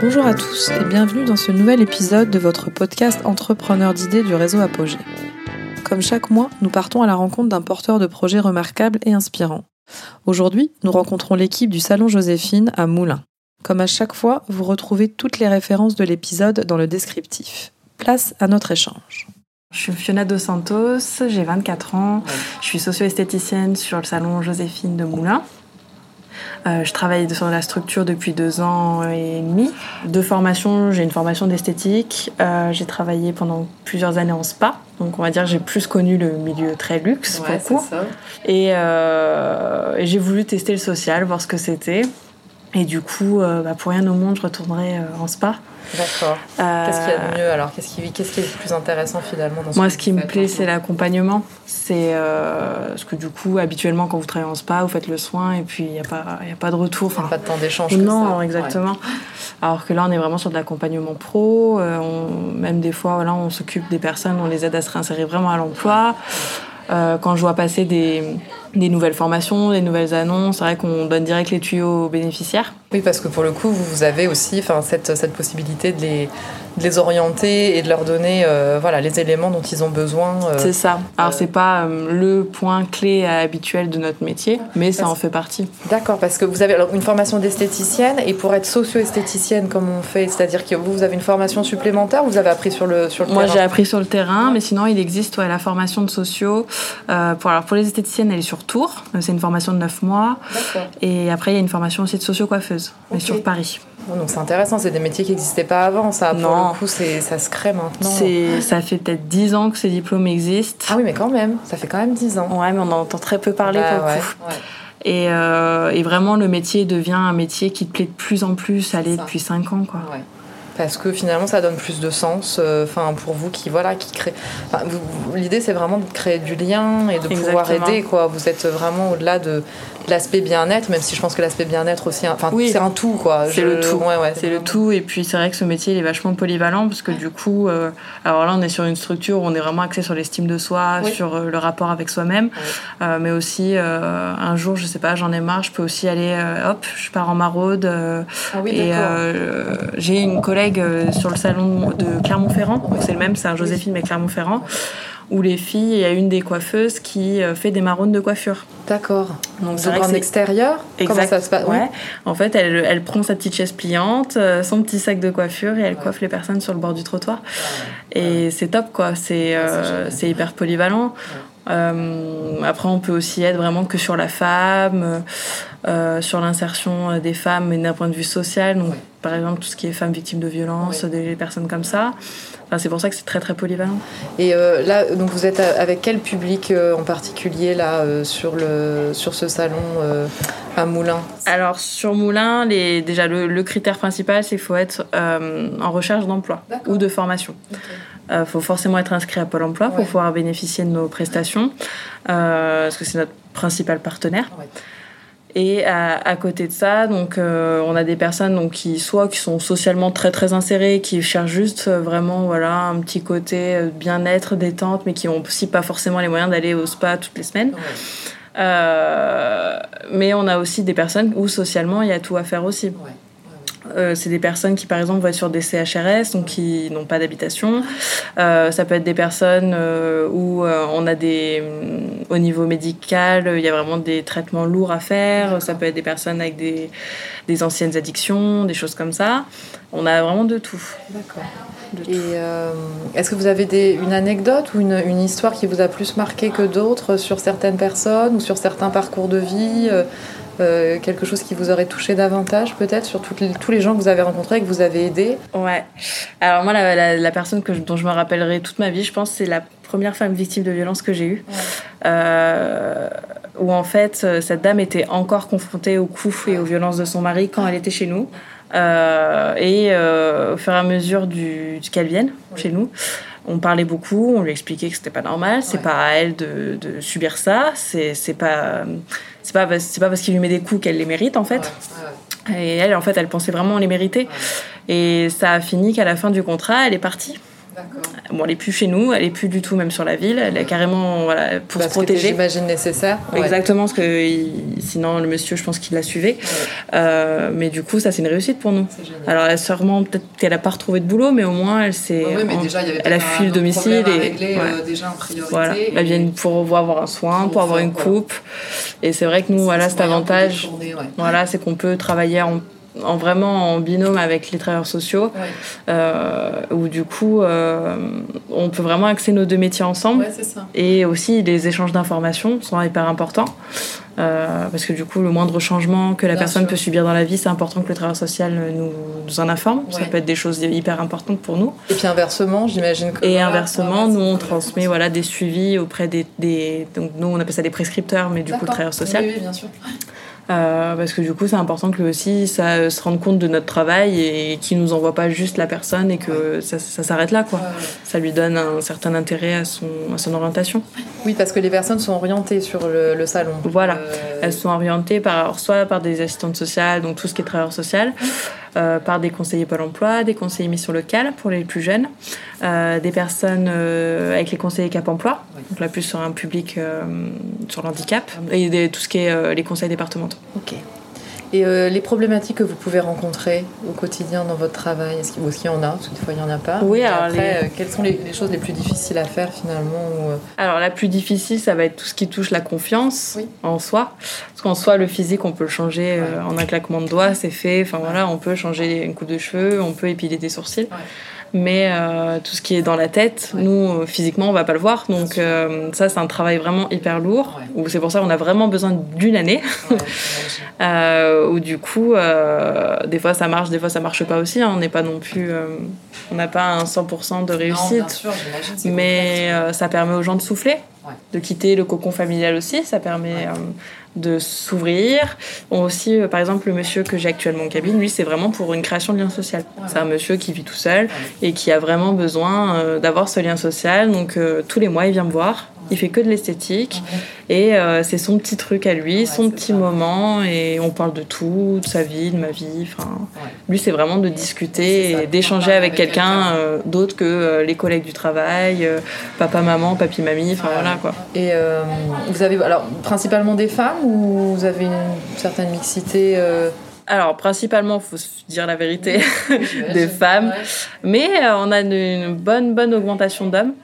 Bonjour à tous et bienvenue dans ce nouvel épisode de votre podcast Entrepreneur d'idées du réseau Apogée. Comme chaque mois, nous partons à la rencontre d'un porteur de projets remarquable et inspirant. Aujourd'hui, nous rencontrons l'équipe du Salon Joséphine à Moulins. Comme à chaque fois, vous retrouvez toutes les références de l'épisode dans le descriptif. Place à notre échange. Je suis Fiona Dos Santos, j'ai 24 ans, je suis socio-esthéticienne sur le salon Joséphine de Moulins. Euh, je travaille sur la structure depuis deux ans et demi. De formation, j'ai une formation d'esthétique. Euh, j'ai travaillé pendant plusieurs années en spa. Donc on va dire que j'ai plus connu le milieu très luxe ouais, pour ça. Et, euh, et j'ai voulu tester le social, voir ce que c'était. Et du coup, euh, bah, pour rien au monde, je retournerai euh, en spa. D'accord. Euh, Qu'est-ce qu'il y a de mieux alors? Qu'est-ce qui, est le plus intéressant finalement dans Moi, que ce qui me plaît, c'est l'accompagnement. C'est euh, parce que du coup, habituellement, quand vous travaillez en spa, vous faites le soin et puis il n'y a, pas- y a pas de retour. A pas de temps d'échange. non, ça. exactement. Alors que là, on est vraiment sur de l'accompagnement pro. euh, on- même des fois, voilà, on s'occupe des personnes, on les aide à se réinsérer vraiment à l'emploi. Euh, quand je vois passer des, nouvelles formations, des nouvelles annonces, c'est vrai qu'on donne direct les tuyaux aux bénéficiaires. Oui, parce que pour le coup, vous avez aussi cette possibilité de les, de les orienter et de leur donner euh, voilà, les éléments dont ils ont besoin. euh, C'est ça. Alors, euh, c'est pas le point clé habituel de notre métier, mais ça en fait partie. D'accord, parce que vous avez alors une formation d'esthéticienne et pour être socio-esthéticienne comme on fait, c'est-à-dire que vous, vous avez une formation supplémentaire, vous avez appris sur le, sur le Moi, j'ai terrain appris sur le terrain, mais sinon, il existe ouais, la formation de sociaux. Pour, alors, pour les esthéticiennes, elle est sur Tours. C'est une formation de 9 mois. Et après, il y a une formation aussi de socio-coiffeuse, mais sur Paris. Donc c'est intéressant, c'est des métiers qui n'existaient pas avant, ça. Pour Non. le coup, c'est, ça se crée maintenant. Ça fait peut-être 10 ans que ces diplômes existent. Ah oui, mais quand même, ça fait quand même 10 ans. Ouais, mais on en entend très peu parler Bah pour le ouais, coup. ouais. Et, euh, et vraiment, le métier devient un métier qui te plaît de plus en plus, aller ça. depuis 5 ans. Quoi. Ouais. Parce que finalement, ça donne plus de sens. euh, Enfin, pour vous qui voilà, qui crée. L'idée, c'est vraiment de créer du lien et de pouvoir aider. Quoi. Vous êtes vraiment au-delà de, de l'aspect bien-être, même si je pense que l'aspect bien-être aussi. Enfin, Oui. c'est un tout, quoi. C'est le tout. Ouais, ouais, c'est le tout. Et puis c'est vrai que ce métier il est vachement polyvalent parce que du coup, euh, alors là on est sur une structure où on est vraiment axé sur l'estime de soi, Oui. sur euh, le rapport avec soi-même, Euh, mais aussi un jour, je sais pas, j'en ai marre, je peux aussi aller, hop, je pars en maraude. Ah oui, et j'ai une collègue euh, sur le salon de Clermont-Ferrand, c'est le même, c'est un Joséphine mais Clermont-Ferrand. Où les filles, il y a une des coiffeuses qui euh, fait des maraudes de coiffure. D'accord. Donc c'est en extérieur? Comment Exact. ça se passe? Ouais. En fait, elle, elle prend sa petite chaise pliante, euh, son petit sac de coiffure et elle coiffe les personnes sur le bord du trottoir. Et c'est top, quoi. C'est euh, hyper polyvalent. Euh, après, on peut aussi être vraiment que sur la femme, euh, sur l'insertion des femmes, mais d'un point de vue social. Donc. Par exemple, tout ce qui est femmes victimes de violences, des personnes comme ça. Enfin, c'est pour ça que c'est très très polyvalent. Et euh, là, donc vous êtes avec quel public euh, en particulier là euh, sur le sur ce salon euh, à Moulins? Alors sur Moulin, les, déjà le, le critère principal, c'est qu'il faut être euh, en recherche d'emploi ou de formation. Il faut forcément être inscrit à Pôle Emploi Ouais. pour pouvoir bénéficier de nos prestations, euh, parce que c'est notre principal partenaire. Ouais. Et à, à côté de ça, donc euh, on a des personnes donc qui soit qui sont socialement très très insérées, qui cherchent juste euh, vraiment voilà un petit côté euh, bien-être, détente, mais qui ont aussi pas forcément les moyens d'aller au spa toutes les semaines. Euh, mais on a aussi des personnes où socialement il y a tout à faire aussi. Euh, c'est des personnes qui, par exemple, vont être sur des CHRS, donc qui n'ont pas d'habitation. Euh, ça peut être des personnes euh, où on a des, hum, au niveau médical, il y a vraiment des traitements lourds à faire. Ça peut être des personnes avec des, des anciennes addictions, des choses comme ça. On a vraiment de tout. D'accord. Et euh, est-ce que vous avez des, une anecdote ou une, une histoire qui vous a plus marqué que d'autres sur certaines personnes ou sur certains parcours de vie euh, quelque chose qui vous aurait touché davantage peut-être sur les- tous les gens que vous avez rencontrés et que vous avez aidés Ouais. Alors moi, la, la- la personne que dont je me rappellerai toute ma vie, je pense, c'est la première femme victime de violence que j'ai eue. Euh, où en fait, euh, cette dame était encore confrontée aux coups et aux violences de son mari quand elle était chez nous. Euh, et au fur et à mesure du, du qu'elle vienne chez nous, on parlait beaucoup, on lui expliquait que c'était pas normal, c'est Ouais. pas à elle de, de subir ça, c'est c'est pas c'est pas c'est pas parce qu'il lui met des coups qu'elle les mérite en fait. Et elle, en fait, elle pensait vraiment les mériter. Et ça a fini qu'à la fin du contrat, elle est partie. Bon, elle est plus chez nous, elle est plus du tout même sur la ville, elle est carrément voilà, pour se protéger. J'imagine nécessaire. Exactement, parce que sinon le monsieur, je pense qu'il la suivait. Euh, mais du coup, ça c'est une réussite pour nous. Alors, elle, sûrement, peut-être qu'elle n'a pas retrouvé de boulot, mais au moins elle s'est. elle a fui le domicile et. Régler, euh, déjà en priorité. Voilà, elle vient pour avoir un soin, pour, avoir une coupe. Et c'est vrai que nous, voilà, cet avantage, voilà, c'est qu'on peut travailler en en vraiment en binôme avec les travailleurs sociaux, euh, où du coup, euh, on peut vraiment axer nos deux métiers ensemble. Et aussi, les échanges d'informations sont hyper importants. Euh, parce que du coup, le moindre changement que la personne peut subir dans la vie, c'est important que le travailleur social nous, nous en informe. Ça peut être des choses hyper importantes pour nous. Et puis inversement, j'imagine que. Et inversement, nous, on transmet voilà, des suivis auprès des, des, Donc, nous, on appelle ça des prescripteurs, mais du coup, le travailleur social. Oui, bien sûr. Euh, parce que du coup, c'est important que lui aussi ça se rende compte de notre travail et qu'il nous envoie pas juste la personne et que ça, s'arrête là. Quoi. Ça lui donne un certain intérêt à son, à son orientation. Oui, parce que les personnes sont orientées sur le, salon. Voilà, euh, elles sont orientées par, soit par des assistantes sociales, donc tout ce qui est travailleur social, euh, par des conseillers Pôle emploi, des conseillers mission locale pour les plus jeunes, euh, des personnes euh, avec les conseillers Cap emploi, donc là plus sur un public sur l'handicap, et tout ce qui est les conseils départementaux. Ok. Et euh, les problématiques que vous pouvez rencontrer au quotidien dans votre travail, est-ce qu'il y en a? Parce que des fois, il n'y en a pas. Oui, alors après, euh, quelles sont les, choses les plus difficiles à faire finalement euh? Alors, la plus difficile, ça va être tout ce qui touche la confiance en soi. Parce qu'en soi, le physique, on peut le changer en un claquement de doigts, c'est fait. Enfin voilà, on peut changer une coupe de cheveux, on peut épiler des sourcils mais euh, tout ce qui est dans la tête, nous, physiquement, on va pas le voir. Donc euh, ça, c'est un travail vraiment hyper lourd. C'est pour ça qu'on a vraiment besoin d'une année. euh, où du coup, euh, des fois ça marche, des fois ça marche pas aussi. Hein. On n'est pas non plus... on n'a pas un 100% de réussite. mais ça permet aux gens de souffler, de quitter le cocon familial aussi. Ça permet de s'ouvrir. Aussi, euh, par exemple, le monsieur que j'ai actuellement en cabine, lui, c'est vraiment pour une création de lien social. C'est un monsieur qui vit tout seul et qui a vraiment besoin euh, d'avoir ce lien social. Donc, euh, tous les mois, il vient me voir il fait que de l'esthétique et euh, c'est son petit truc à lui, son petit moment et on parle de tout, de sa vie, de ma vie. Enfin, lui c'est vraiment de discuter et d'échanger avec quelqu'un euh, d'autre que euh, les collègues du travail, papa, maman, papy, mamie. Enfin voilà quoi. Et vous avez alors principalement des femmes ou vous avez une certaine mixité alors, principalement, il faut se dire la vérité, des femmes. Mais on a une, bonne, bonne augmentation d'hommes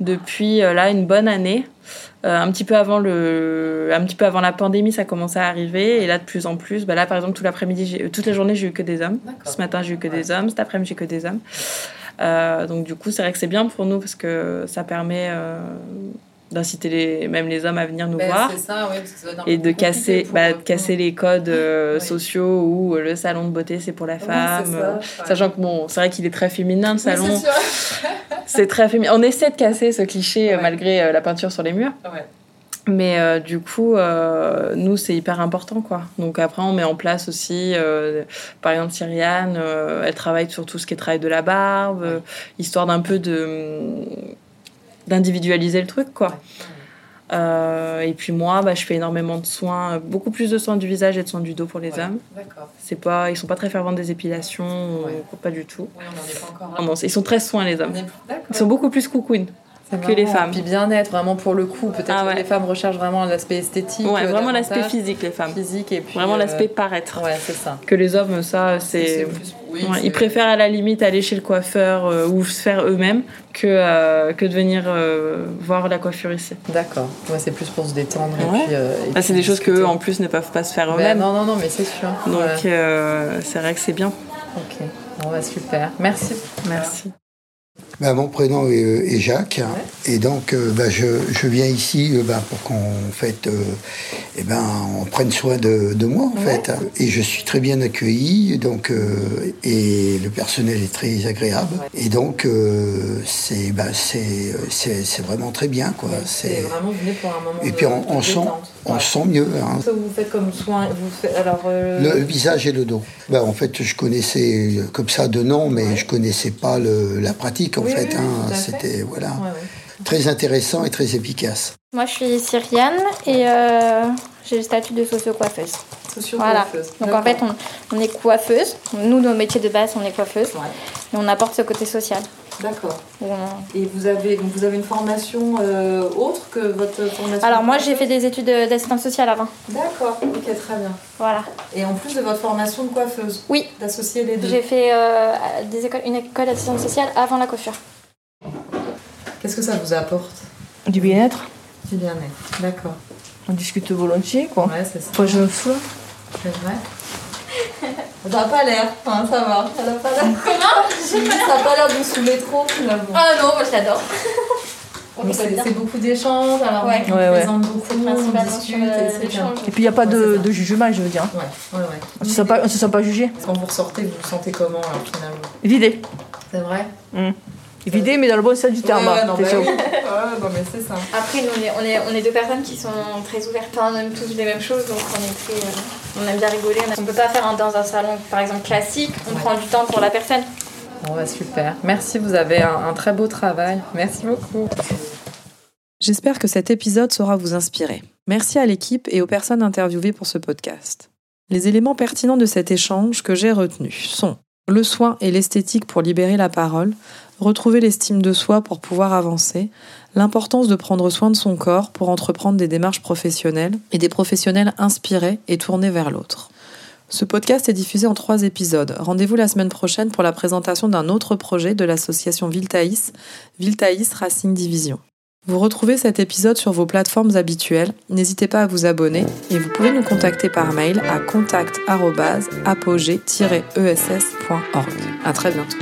depuis euh, là une bonne année. Euh, un petit peu avant le un petit peu avant la pandémie ça commençait à arriver. Et là de plus en plus bah là par exemple tout l'après-midi toute la journée j'ai eu que des hommes. Ce matin j'ai eu que des hommes. Cet après-midi j'ai que des hommes. Euh, donc du coup c'est vrai que c'est bien pour nous parce que ça permet d'inciter les, même les hommes à venir nous ben, voir et de casser, bah, casser les codes euh, sociaux où euh, le salon de beauté c'est pour la femme. Sachant que bon, c'est vrai qu'il est très féminin le salon. c'est très féminin. On essaie de casser ce cliché euh, malgré la peinture sur les murs. Mais du coup, nous, c'est hyper important, quoi. Donc après, on met en place aussi, par exemple, Cyriane, elle travaille sur tout ce qui est travail de la barbe, histoire d'un peu de d'individualiser le truc, quoi. Euh, et puis moi, bah, je fais énormément de soins, beaucoup plus de soins du visage et de soins du dos pour les hommes. C'est pas, ils sont pas très fervents des épilations, pas du tout. ils sont très soins les hommes. Ils sont beaucoup plus cocoon que les femmes. Puis bien-être, vraiment pour le coup. Peut-être ah que les femmes recherchent vraiment l'aspect esthétique. Ouais, vraiment l'aspect physique, les femmes. Physique et puis. Vraiment l'aspect euh, paraître. Ouais, c'est ça. Que les hommes, ça, c'est. ils préfèrent à la limite aller chez le coiffeur euh, ou se faire eux-mêmes que, euh, que de venir voir la coiffure ici. D'accord. Ouais, c'est plus pour se détendre. Ah, c'est des choses qu'eux, en plus, ne peuvent pas se faire ben eux-mêmes. non, non, non, mais c'est sûr. Donc, c'est vrai que c'est bien. Ok. Bon, bah, super. Merci. Merci. Bah, mon prénom est, Jacques. Et donc, euh, bah, je, je, viens ici euh, bah, pour qu'on fait, euh, eh ben, on prenne soin de, de moi, en fait. Et je suis très bien accueilli. Donc, et le personnel est très agréable. Et donc, c'est bah, c'est vraiment très bien. Quoi. C'est vraiment venu pour un moment Et puis, on, on sent, on sent mieux. Hein. vous faites comme soin vous faites, alors, le, visage et le dos. Bah, en fait, je connaissais comme ça de nom, mais je connaissais pas le, la pratique. En fait, hein. c'était voilà, très intéressant et très efficace. Moi, je suis syrienne et euh, j'ai le statut de socio-coiffeuse. Voilà. Donc en fait, on, est coiffeuse. Nous, nos métiers de base, on est coiffeuse. Et on apporte ce côté social. D'accord. Et vous avez, donc vous avez une formation euh, autre que votre formation Alors moi j'ai fait des études de- d'assistante sociale avant. D'accord, ok, très bien. Voilà. Et en plus de votre formation de coiffeuse Oui. D'associer les deux J'ai fait euh, des écoles, une école d'assistante sociale avant la coiffure. Qu'est-ce que ça vous apporte? Du bien-être. Du bien-être. D'accord. On discute volontiers, quoi. Ouais, c'est ça. Après, je me fous. C'est vrai. Ça n'a pas l'air, enfin, ça va. Ça n'a pas l'air. Comment Ça n'a pas l'air de vous saouler trop finalement. Ah non, moi je l'adore. C'est beaucoup d'échanges, alors Ouais. on Ouais, ouais. présente beaucoup, on discute, euh, et c'est bien. l'échange. Et puis, il n'y a pas de, jugement, je veux dire. Ouais, ouais, ouais. On ne se sent pas, on se sent pas jugé. Quand vous ressortez, vous vous sentez comment alors finalement? Vidé. C'est vrai? Vidé, mais dans le bon sens du terme. Ouais, ouais, hein. non, C'est bah ça. oui. Ouais, non, mais c'est ça. Après nous on est, on, est, on est deux personnes qui sont très ouvertes. Enfin, on aime tous les mêmes choses donc on est très, euh, on aime bien rigoler. On peut pas faire un- dans un salon par exemple classique. On Ouais. prend du temps pour la personne. Bon, bah, super. Merci, vous avez un, un très beau travail. Merci beaucoup. J'espère que cet épisode saura vous inspirer. Merci à l'équipe et aux personnes interviewées pour ce podcast. Les éléments pertinents de cet échange que j'ai retenus sont le soin et l'esthétique pour libérer la parole, retrouver l'estime de soi pour pouvoir avancer, l'importance de prendre soin de son corps pour entreprendre des démarches professionnelles et des professionnels inspirés et tournés vers l'autre. Ce podcast est diffusé en trois épisodes. Rendez-vous la semaine prochaine pour la présentation d'un autre projet de l'association Viltaïs, Viltaïs Racing Division. Vous retrouvez cet épisode sur vos plateformes habituelles. N'hésitez pas à vous abonner et vous pouvez nous contacter par mail à contact@apogée-ess.org. À très bientôt.